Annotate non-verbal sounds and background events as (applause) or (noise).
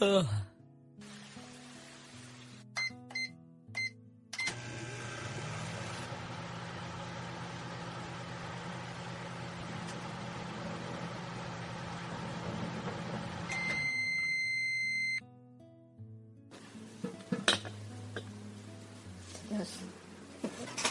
呃要是 (laughs)